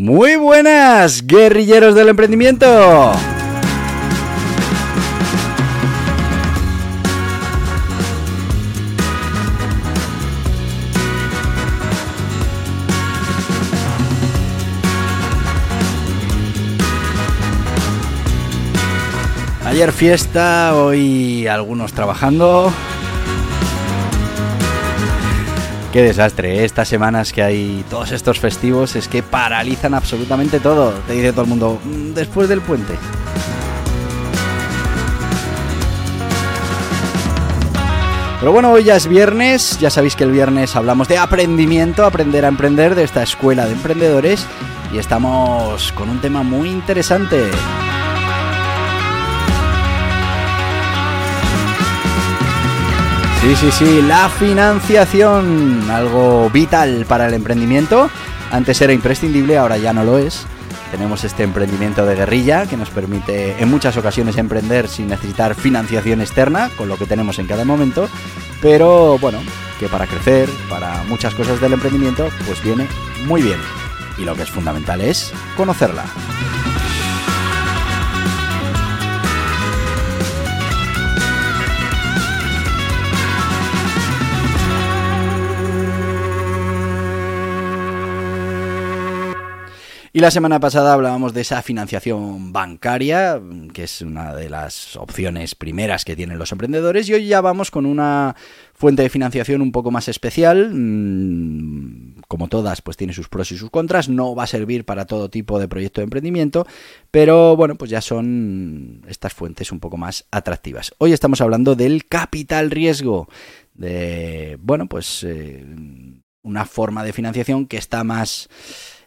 Muy buenas, guerrilleros del emprendimiento. Ayer fiesta, hoy algunos trabajando. Qué desastre, ¿eh? estas semanas que hay todos estos festivos es que paralizan absolutamente todo. Te dice todo el mundo, "Mm, después del puente. Pero bueno, hoy ya es viernes, ya sabéis que el viernes hablamos de aprendimiento, aprender a emprender de esta escuela de emprendedores y estamos con un tema muy interesante. Sí, sí, sí, la financiación, algo vital para el emprendimiento. Antes era imprescindible, ahora ya no lo es. Tenemos este emprendimiento de guerrilla que nos permite en muchas ocasiones emprender sin necesitar financiación externa, con lo que tenemos en cada momento. Pero bueno, que para crecer, para muchas cosas del emprendimiento, pues viene muy bien. Y lo que es fundamental es conocerla. Y la semana pasada hablábamos de esa financiación bancaria, que es una de las opciones primeras que tienen los emprendedores, y hoy ya vamos con una fuente de financiación un poco más especial. Mm, Como todas, pues tiene sus pros y sus contras. No va a servir para todo tipo de proyecto de emprendimiento, pero bueno, pues ya son estas fuentes un poco más atractivas. Hoy estamos hablando del capital riesgo, de, bueno, pues eh, una forma de financiación que está más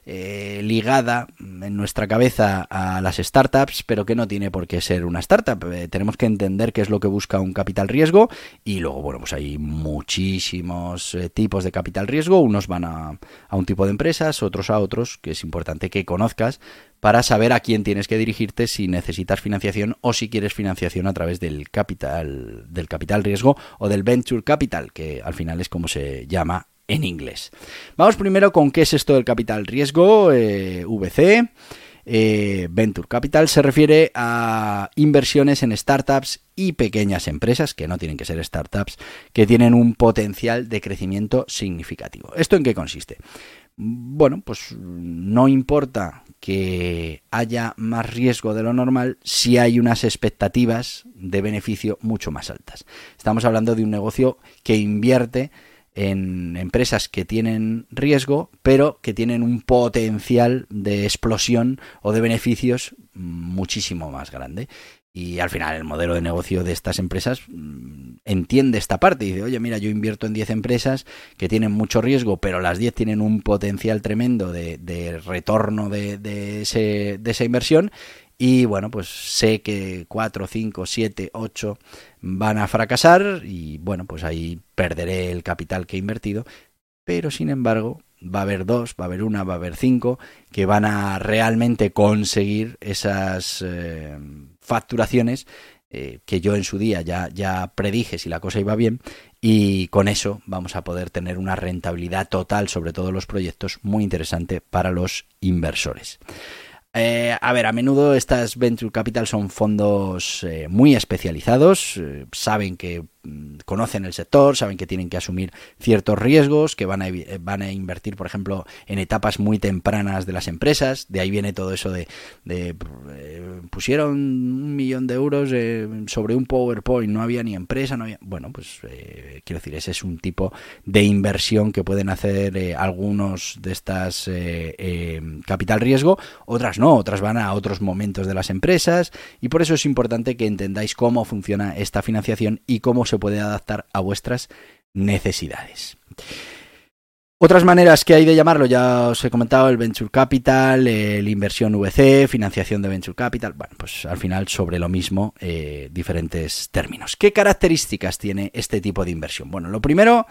eh, ligada en nuestra cabeza a las startups, pero que no tiene por qué ser una startup. Eh, tenemos que entender qué es lo que busca un capital riesgo y luego, bueno, pues hay muchísimos eh, tipos de capital riesgo. Unos van a, a un tipo de empresas, otros a otros, que es importante que conozcas para saber a quién tienes que dirigirte si necesitas financiación o si quieres financiación a través del capital, del capital riesgo o del venture capital, que al final es como se llama en inglés. Vamos primero con qué es esto del capital riesgo, eh, VC. Eh, Venture Capital se refiere a inversiones en startups y pequeñas empresas, que no tienen que ser startups, que tienen un potencial de crecimiento significativo. ¿Esto en qué consiste? Bueno, pues no importa que haya más riesgo de lo normal si hay unas expectativas de beneficio mucho más altas. Estamos hablando de un negocio que invierte en empresas que tienen riesgo, pero que tienen un potencial de explosión o de beneficios muchísimo más grande. Y al final el modelo de negocio de estas empresas mm, entiende esta parte y dice, oye, mira, yo invierto en 10 empresas que tienen mucho riesgo, pero las 10 tienen un potencial tremendo de, retorno de, de, de esa inversión y bueno, pues sé que 4, 5, 7, 8 van a fracasar y bueno, pues ahí perderé el capital que he invertido. Pero sin embargo, va a haber dos, va a haber una, va a haber cinco que van a realmente conseguir esas eh, facturaciones eh, que yo en su día ya, ya predije si la cosa iba bien y con eso vamos a poder tener una rentabilidad total sobre todos los proyectos muy interesante para los inversores. Eh, a ver, a menudo estas Venture Capital son fondos eh, muy especializados, eh, saben que conocen el sector, saben que tienen que asumir ciertos riesgos, que van a, van a invertir, por ejemplo, en etapas muy tempranas de las empresas. De ahí viene todo eso de, de pusieron un millón de euros sobre un PowerPoint, no había ni empresa, no había... Bueno, pues quiero decir, ese es un tipo de inversión que pueden hacer algunos de estas capital riesgo, otras no, otras van a otros momentos de las empresas y por eso es importante que entendáis cómo funciona esta financiación y cómo se puede adaptar a vuestras necesidades. Otras maneras que hay de llamarlo, ya os he comentado, el Venture Capital, el inversión VC, financiación de Venture Capital, bueno, pues al final sobre lo mismo, eh, diferentes términos. ¿Qué características tiene este tipo de inversión? Bueno, lo primero,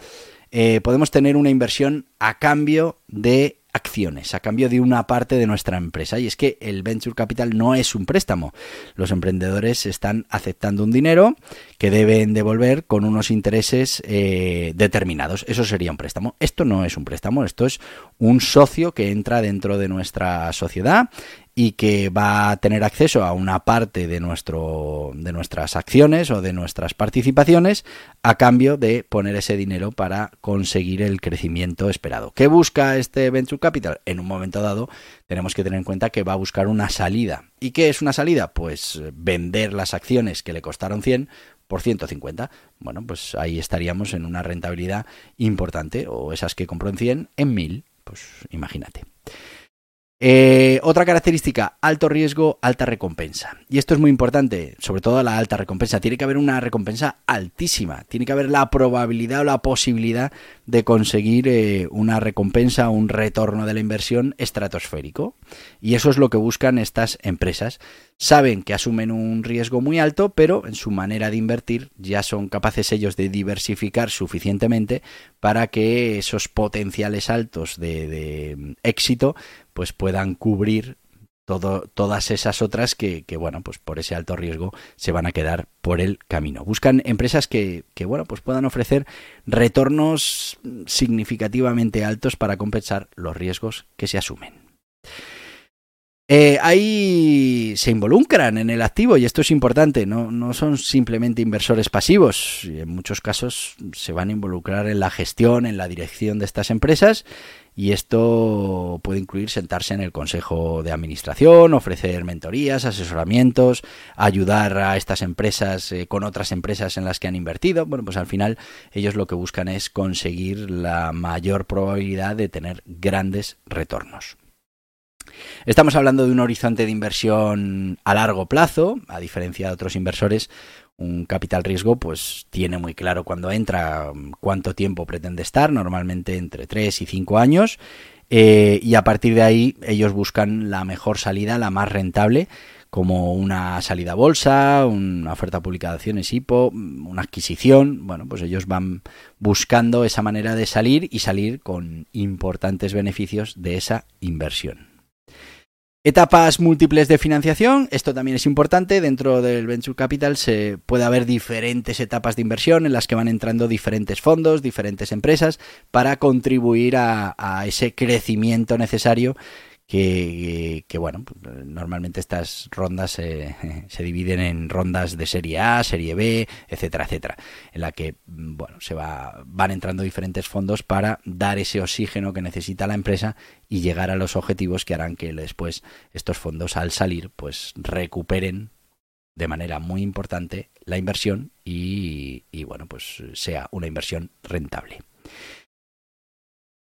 eh, podemos tener una inversión a cambio de acciones a cambio de una parte de nuestra empresa. Y es que el venture capital no es un préstamo. Los emprendedores están aceptando un dinero que deben devolver con unos intereses eh, determinados. Eso sería un préstamo. Esto no es un préstamo, esto es un socio que entra dentro de nuestra sociedad y que va a tener acceso a una parte de, nuestro, de nuestras acciones o de nuestras participaciones a cambio de poner ese dinero para conseguir el crecimiento esperado. ¿Qué busca este Venture Capital? En un momento dado tenemos que tener en cuenta que va a buscar una salida. ¿Y qué es una salida? Pues vender las acciones que le costaron 100 por 150. Bueno, pues ahí estaríamos en una rentabilidad importante o esas que compró en 100 en 1000. Pues imagínate. Eh, otra característica, alto riesgo, alta recompensa. Y esto es muy importante, sobre todo la alta recompensa. Tiene que haber una recompensa altísima. Tiene que haber la probabilidad o la posibilidad de conseguir eh, una recompensa, un retorno de la inversión estratosférico. Y eso es lo que buscan estas empresas. Saben que asumen un riesgo muy alto, pero en su manera de invertir ya son capaces ellos de diversificar suficientemente para que esos potenciales altos de, mm, éxito pues puedan cubrir todo, todas esas otras que, bueno, pues por ese alto riesgo se van a quedar por el camino. Buscan empresas que, que, bueno, pues puedan ofrecer retornos significativamente altos para compensar los riesgos que se asumen. Eh, ahí se involucran en el activo y esto es importante, no, no son simplemente inversores pasivos, en muchos casos se van a involucrar en la gestión, en la dirección de estas empresas y esto puede incluir sentarse en el consejo de administración, ofrecer mentorías, asesoramientos, ayudar a estas empresas eh, con otras empresas en las que han invertido. Bueno, pues al final ellos lo que buscan es conseguir la mayor probabilidad de tener grandes retornos. Estamos hablando de un horizonte de inversión a largo plazo, a diferencia de otros inversores. Un capital riesgo, pues tiene muy claro cuando entra cuánto tiempo pretende estar, normalmente entre 3 y 5 años. Eh, y a partir de ahí ellos buscan la mejor salida, la más rentable, como una salida a bolsa, una oferta pública de acciones IPO, una adquisición. Bueno, pues ellos van buscando esa manera de salir y salir con importantes beneficios de esa inversión. Etapas múltiples de financiación, esto también es importante, dentro del Venture Capital se puede haber diferentes etapas de inversión en las que van entrando diferentes fondos, diferentes empresas para contribuir a, a ese crecimiento necesario que, bueno, pues, normalmente estas rondas se dividen en rondas de serie A, serie B, etcétera, etcétera, en la que mm, bueno, se va, van entrando diferentes fondos para dar ese oxígeno que necesita la empresa y llegar a los objetivos que harán que después estos fondos al salir pues recuperen de manera muy importante la inversión y, y bueno, pues sea una inversión rentable.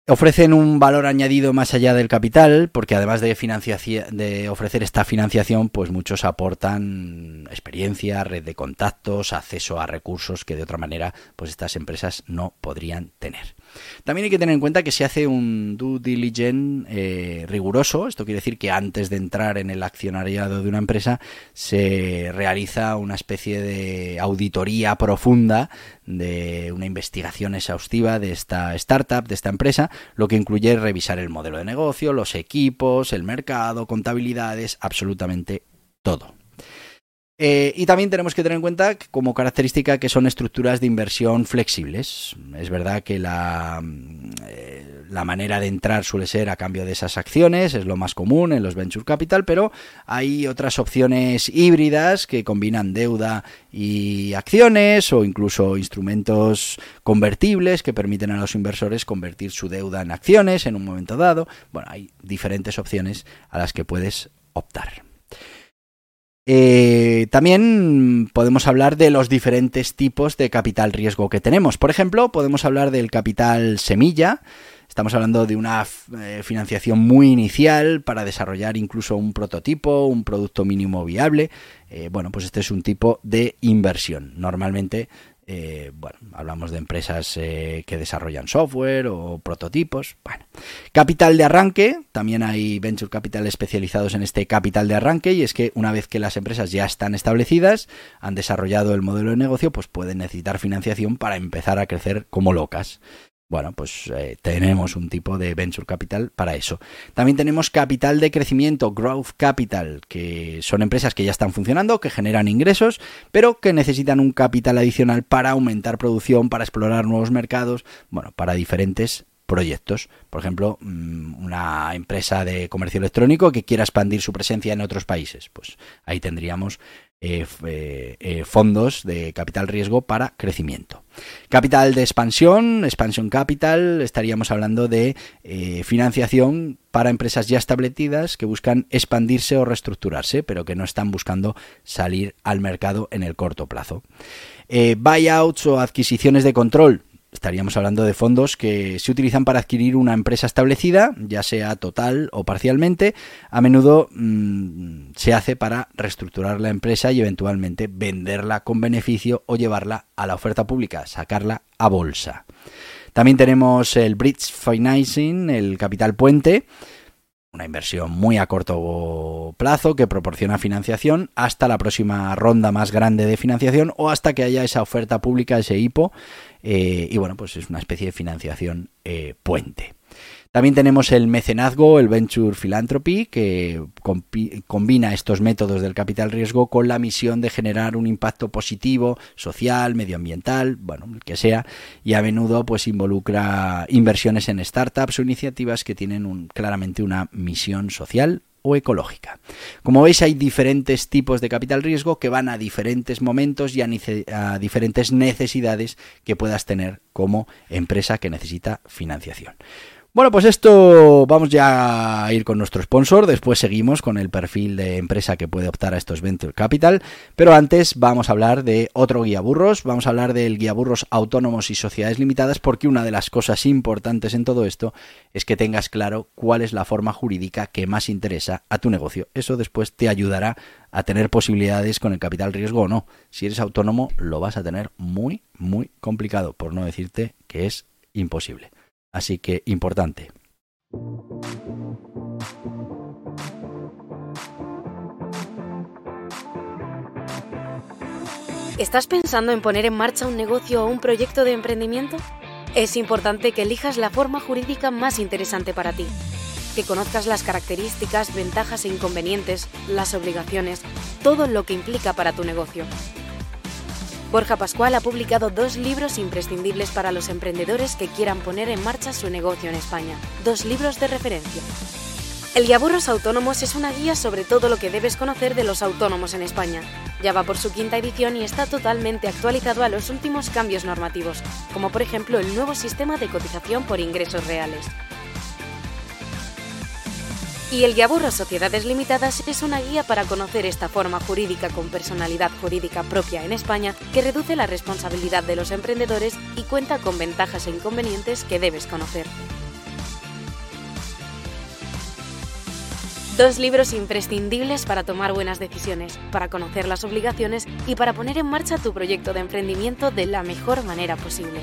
Ofrecen un valor añadido más allá del capital, porque además de, de ofrecer esta financiación, pues muchos aportan experiencia, red de contactos, acceso a recursos que de otra manera, pues estas empresas no podrían tener. También hay que tener en cuenta que se hace un due diligence eh, riguroso. Esto quiere decir que antes de entrar en el accionariado de una empresa se realiza una especie de auditoría profunda de una investigación exhaustiva de esta startup, de esta empresa, lo que incluye revisar el modelo de negocio, los equipos, el mercado, contabilidades, absolutamente todo. Eh, y también tenemos que tener en cuenta como característica que son estructuras de inversión flexibles. Es verdad que la, eh, la, manera de entrar suele ser a cambio de esas acciones, es lo más común en los venture capital, pero hay otras opciones híbridas que combinan deuda y acciones o incluso instrumentos convertibles que permiten a los inversores convertir su deuda en acciones en un momento dado. Bueno, hay diferentes opciones a las que puedes optar. Eh, también podemos hablar de los diferentes tipos de capital riesgo que tenemos. Por ejemplo, podemos hablar del capital semilla. Estamos hablando de una eh, financiación muy inicial para desarrollar incluso un prototipo, un producto mínimo viable. Eh, bueno, pues este es un tipo de inversión. Normalmente Eh, bueno, hablamos de empresas eh, que desarrollan software o prototipos. Bueno, capital de arranque, también hay venture capital especializados en este capital de arranque y es que una vez que las empresas ya están establecidas, han desarrollado el modelo de negocio, pues pueden necesitar financiación para empezar a crecer como locas. Bueno, pues eh, tenemos un tipo de venture capital para eso. También tenemos capital de crecimiento, growth capital, que son empresas que ya están funcionando, que generan ingresos, pero que necesitan un capital adicional para aumentar producción, para explorar nuevos mercados, bueno, para diferentes proyectos. Por ejemplo, mm, una empresa de comercio electrónico que quiera expandir su presencia en otros países. Pues ahí tendríamos eh, eh, eh, fondos de capital riesgo para crecimiento. Capital de expansión, expansion capital, estaríamos hablando de financiación para empresas ya establecidas que buscan expandirse o reestructurarse, pero que no están buscando salir al mercado en el corto plazo. buyouts o adquisiciones de control, Estaríamos hablando de fondos que se utilizan para adquirir una empresa establecida, ya sea total o parcialmente. A menudo mm, se hace para reestructurar la empresa y eventualmente venderla con beneficio o llevarla a la oferta pública, sacarla a bolsa. También tenemos el bridge financing, el capital puente una inversión muy a corto plazo que proporciona financiación hasta la próxima ronda más grande de financiación o hasta que haya esa oferta pública, ese IPO. Eh, y bueno, pues es una especie de financiación eh, puente. También tenemos el mecenazgo, el venture philanthropy, que combina estos métodos del capital riesgo con la misión de generar un impacto positivo, social, medioambiental, bueno, el que sea, y a menudo pues involucra inversiones en startups o iniciativas que tienen claramente una misión social o ecológica. Como veis, hay diferentes tipos de capital riesgo que van a diferentes momentos y a, diferentes necesidades que puedas tener como empresa que necesita financiación. Bueno, pues esto vamos ya a ir con nuestro sponsor, después seguimos con el perfil de empresa que puede optar a estos Venture Capital, pero antes vamos a hablar de otro guía burros, vamos a hablar del guía burros autónomos y sociedades limitadas porque una de las cosas importantes en todo esto es que tengas claro cuál es la forma jurídica que más interesa a tu negocio. Eso después te ayudará a tener posibilidades con el capital riesgo o no. Si eres autónomo lo vas a tener muy, muy complicado, por no decirte que es imposible. Así que importante. ¿Estás pensando en poner en marcha un negocio o un proyecto de emprendimiento? Es importante que elijas la forma jurídica más interesante para ti, que conozcas las características, ventajas e inconvenientes, las obligaciones, todo lo que implica para tu negocio. Borja Pascual ha publicado dos libros imprescindibles para los emprendedores que quieran poner en marcha su negocio en España. Dos libros de referencia. El Guiaburros Autónomos es una guía sobre todo lo que debes conocer de los autónomos en España. Ya va por su quinta edición y está totalmente actualizado a los últimos cambios normativos, como por ejemplo el nuevo sistema de cotización por ingresos reales. Y el Guiaburro Sociedades Limitadas es una guía para conocer esta forma jurídica con personalidad jurídica propia en España que reduce la responsabilidad de los emprendedores y cuenta con ventajas e inconvenientes que debes conocer. Dos libros imprescindibles para tomar buenas decisiones, para conocer las obligaciones y para poner en marcha tu proyecto de emprendimiento de la mejor manera posible.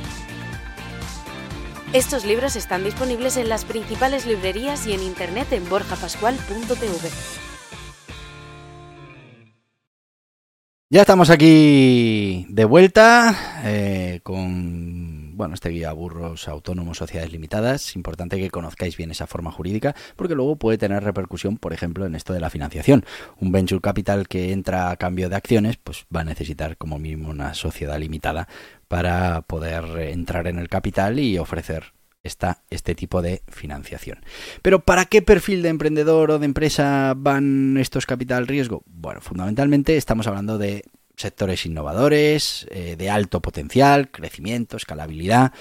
Estos libros están disponibles en las principales librerías y en internet en borjapascual.tv. Ya estamos aquí de vuelta eh, con bueno, este guía burros autónomos sociedades limitadas. Importante que conozcáis bien esa forma jurídica porque luego puede tener repercusión, por ejemplo, en esto de la financiación. Un venture capital que entra a cambio de acciones, pues va a necesitar como mínimo una sociedad limitada para poder entrar en el capital y ofrecer esta, este tipo de financiación. Pero ¿para qué perfil de emprendedor o de empresa van estos capital riesgo? Bueno, fundamentalmente estamos hablando de sectores innovadores, eh, de alto potencial, crecimiento, escalabilidad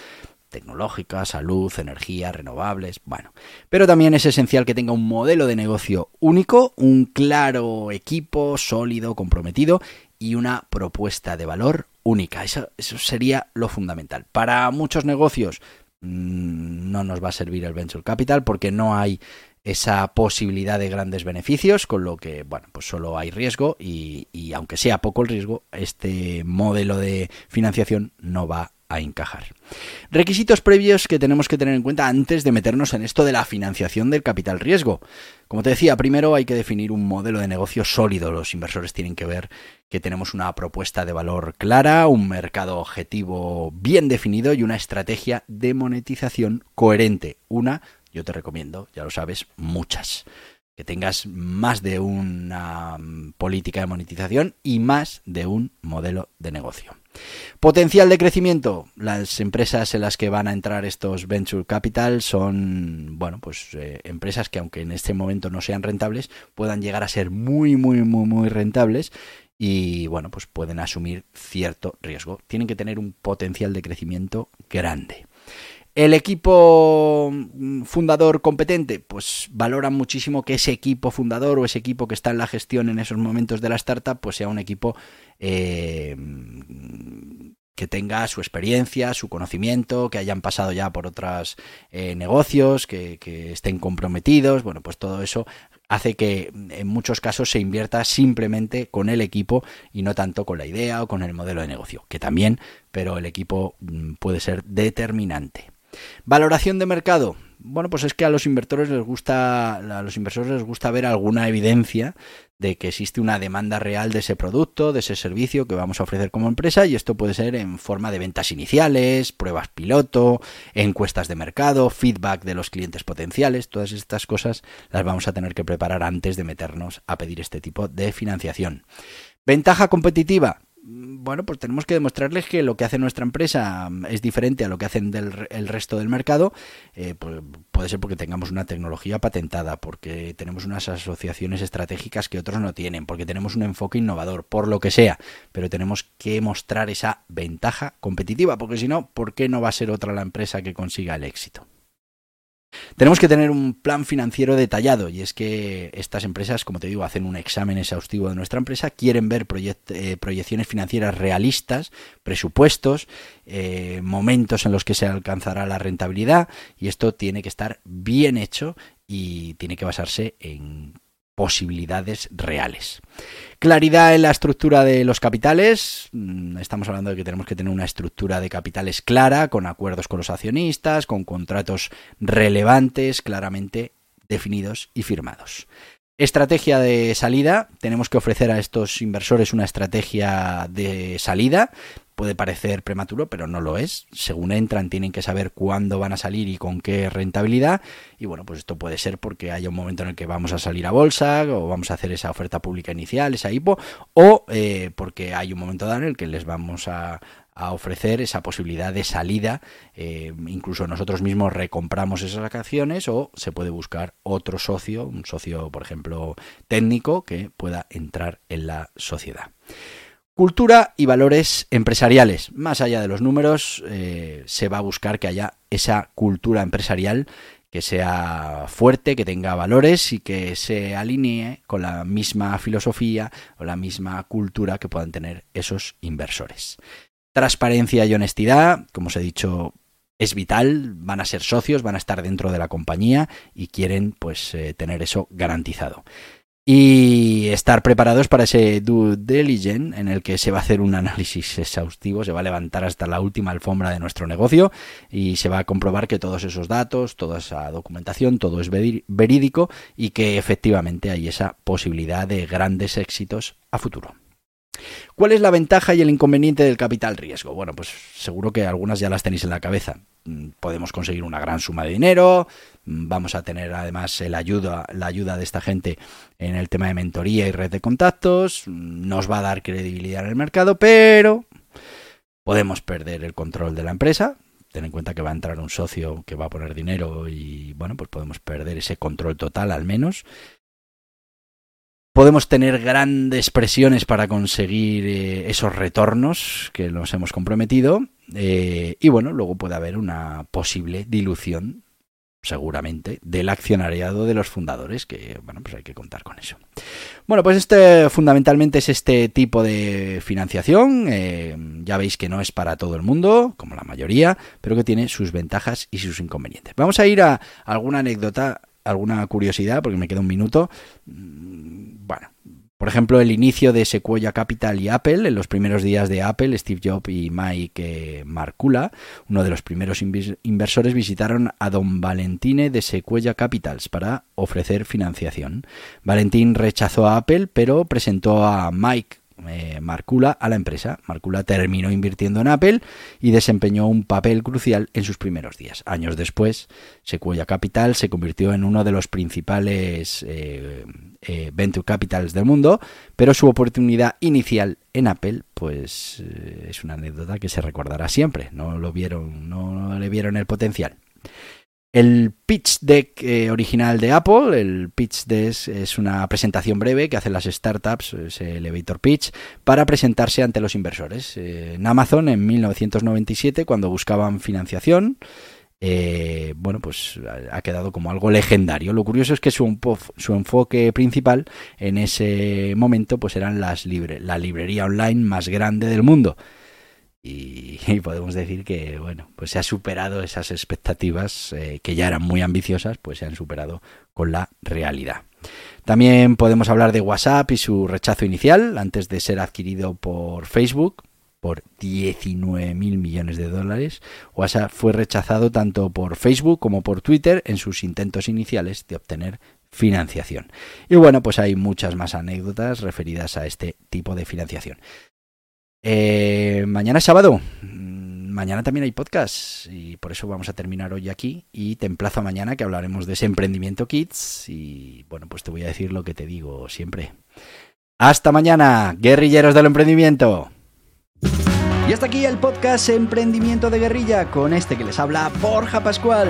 tecnológica, salud, energía, renovables, bueno. Pero también es esencial que tenga un modelo de negocio único, un claro equipo sólido, comprometido y una propuesta de valor única. Eso, eso sería lo fundamental. Para muchos negocios mm, no nos va a servir el venture capital porque no hay esa posibilidad de grandes beneficios, con lo que, bueno, pues solo hay riesgo y, y aunque sea poco el riesgo, este modelo de financiación no va a encajar. Requisitos previos que tenemos que tener en cuenta antes de meternos en esto de la financiación del capital riesgo. Como te decía, primero hay que definir un modelo de negocio sólido. Los inversores tienen que ver que tenemos una propuesta de valor clara, un mercado objetivo bien definido y una estrategia de monetización coherente. Una, yo te recomiendo, ya lo sabes, muchas que tengas más de una mm, política de monetización y más de un modelo de negocio. Potencial de crecimiento. Las empresas en las que van a entrar estos venture capital son, bueno, pues eh, empresas que aunque en este momento no sean rentables, puedan llegar a ser muy, muy, muy, muy rentables y, bueno, pues pueden asumir cierto riesgo. Tienen que tener un potencial de crecimiento grande. El equipo mm, fundador competente, pues valora muchísimo que ese equipo fundador o ese equipo que está en la gestión en esos momentos de la startup, pues sea un equipo eh, que tenga su experiencia, su conocimiento, que hayan pasado ya por otros eh, negocios, que, estén comprometidos. Bueno, pues todo eso hace que en muchos casos se invierta simplemente con el equipo y no tanto con la idea o con el modelo de negocio, que también, pero el equipo mm, puede ser determinante. Valoración de mercado. Bueno, pues es que a los inversores les gusta, a los inversores les gusta ver alguna evidencia de que existe una demanda real de ese producto, de ese servicio que vamos a ofrecer como empresa y esto puede ser en forma de ventas iniciales, pruebas piloto, encuestas de mercado, feedback de los clientes potenciales, todas estas cosas las vamos a tener que preparar antes de meternos a pedir este tipo de financiación. Ventaja competitiva, bueno, pues tenemos que demostrarles que lo que hace nuestra empresa mm, es diferente a lo que hacen del, el resto del mercado. Eh, pues puede ser porque tengamos una tecnología patentada, porque tenemos unas asociaciones estratégicas que otros no tienen, porque tenemos un enfoque innovador, por lo que sea. Pero tenemos que mostrar esa ventaja competitiva, porque si no, ¿por qué no va a ser otra la empresa que consiga el éxito? Tenemos que tener un plan financiero detallado y es que estas empresas, como te digo, hacen un examen exhaustivo de nuestra empresa, quieren ver eh, proyecciones financieras realistas, presupuestos, eh, momentos en los que se alcanzará la rentabilidad y esto tiene que estar bien hecho y tiene que basarse en posibilidades reales. Claridad en la estructura de los capitales. Mm, estamos hablando de que tenemos que tener una estructura de capitales clara, con acuerdos con los accionistas, con contratos relevantes, claramente definidos y firmados. Estrategia de salida. Tenemos que ofrecer a estos inversores una estrategia de salida puede parecer prematuro, pero no lo es. Según entran, tienen que saber cuándo van a salir y con qué rentabilidad. Y bueno, pues esto puede ser porque haya un momento en el que vamos a salir a bolsa o vamos a hacer esa oferta pública inicial, esa IPO, o eh, porque hay un momento dado en el que les vamos a, ofrecer esa posibilidad de salida. Eh, incluso nosotros mismos recompramos esas acciones o se puede buscar otro socio, un socio, por ejemplo, técnico que pueda entrar en la sociedad. Cultura y valores empresariales. Más allá de los números, eh, se va a buscar que haya esa cultura empresarial que sea fuerte, que tenga valores y que se alinee con la misma filosofía o la misma cultura que puedan tener esos inversores. Transparencia y honestidad, como os he dicho, es vital, van a ser socios, van a estar dentro de la compañía y quieren pues eh, tener eso garantizado y estar preparados para ese due diligence en el que se va a hacer un análisis exhaustivo, se va a levantar hasta la última alfombra de nuestro negocio y se va a comprobar que todos esos datos, toda esa documentación, todo es verídico y que efectivamente hay esa posibilidad de grandes éxitos a futuro. ¿Cuál es la ventaja y el inconveniente del capital riesgo? Bueno, pues seguro que algunas ya las tenéis en la cabeza. Mm, podemos conseguir una gran suma de dinero, vamos a tener además la ayuda, la ayuda de esta gente en el tema de mentoría y red de contactos, nos va a dar credibilidad en el mercado, pero podemos perder el control de la empresa. Ten en cuenta que va a entrar un socio que va a poner dinero y bueno, pues podemos perder ese control total al menos podemos tener grandes presiones para conseguir eh, esos retornos que nos hemos comprometido eh, y bueno, luego puede haber una posible dilución seguramente del accionariado de los fundadores que bueno pues hay que contar con eso bueno pues este fundamentalmente es este tipo de financiación eh, ya veis que no es para todo el mundo como la mayoría pero que tiene sus ventajas y sus inconvenientes vamos a ir a alguna anécdota alguna curiosidad, porque me queda un minuto. Mm, bueno, por ejemplo, el inicio de Sequoia Capital y Apple, en los primeros días de Apple, Steve Jobs y Mike eh, Marcula, uno de los primeros inversores, visitaron a don Valentine de Sequoia Capitals para ofrecer financiación. Valentín rechazó a Apple, pero presentó a Mike eh, Marcula a la empresa. Marcula terminó invirtiendo en Apple y desempeñó un papel crucial en sus primeros días. Años después, Sequoia Capital se convirtió en uno de los principales eh, eh, venture capitals del mundo, pero su oportunidad inicial en Apple, pues es una anécdota que se recordará siempre. No lo vieron, no le vieron el potencial. El pitch deck eh, original de Apple, el pitch deck es una presentación breve que hacen las startups, es el elevator pitch, para presentarse ante los inversores. Eh, en Amazon, en 1997, cuando buscaban financiación, eh, bueno, pues ha quedado como algo legendario. Lo curioso es que su, enfoque principal en ese momento, pues eran las libre, la librería online más grande del mundo. Y, podemos decir que bueno pues se ha superado esas expectativas eh, que ya eran muy ambiciosas pues se han superado con la realidad también podemos hablar de WhatsApp y su rechazo inicial antes de ser adquirido por Facebook por 19 mil millones de dólares. WhatsApp fue rechazado tanto por Facebook como por Twitter en sus intentos iniciales de obtener financiación. Y bueno, pues hay muchas más anécdotas referidas a este tipo de financiación. Eh, mañana es sábado. Mm, mañana también hay podcast y por eso vamos a terminar hoy aquí y te emplazo a mañana que hablaremos de ese emprendimiento Kids y bueno, pues te voy a decir lo que te digo siempre. Hasta mañana, guerrilleros del emprendimiento. Y hasta aquí el podcast Emprendimiento de Guerrilla con este que les habla Borja Pascual.